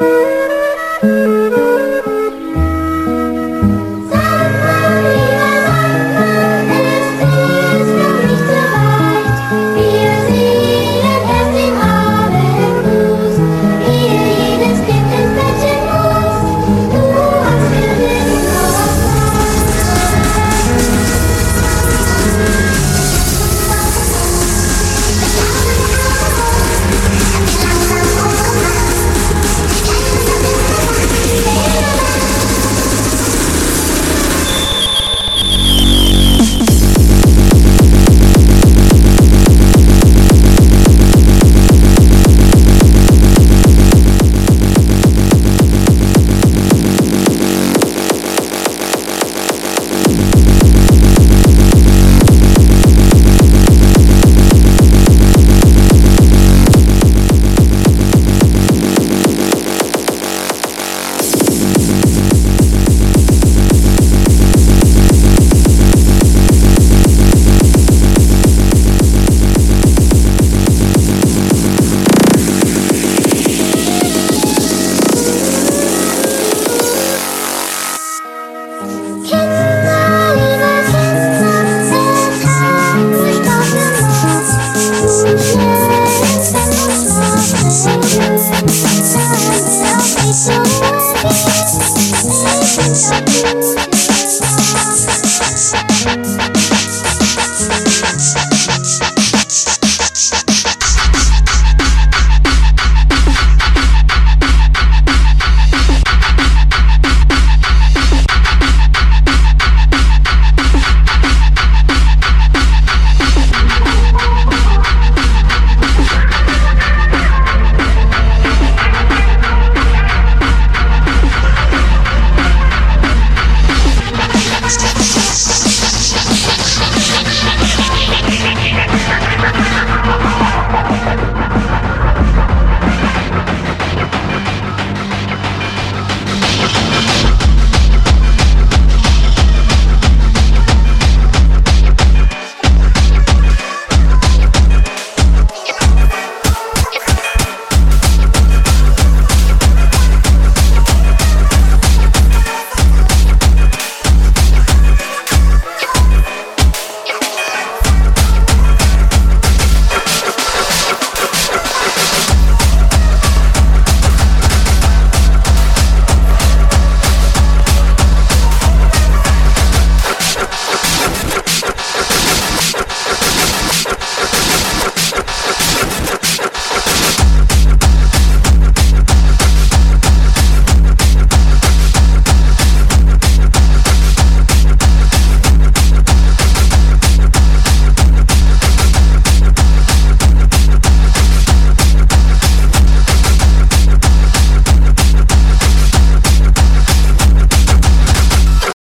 Música Shut up, shut up.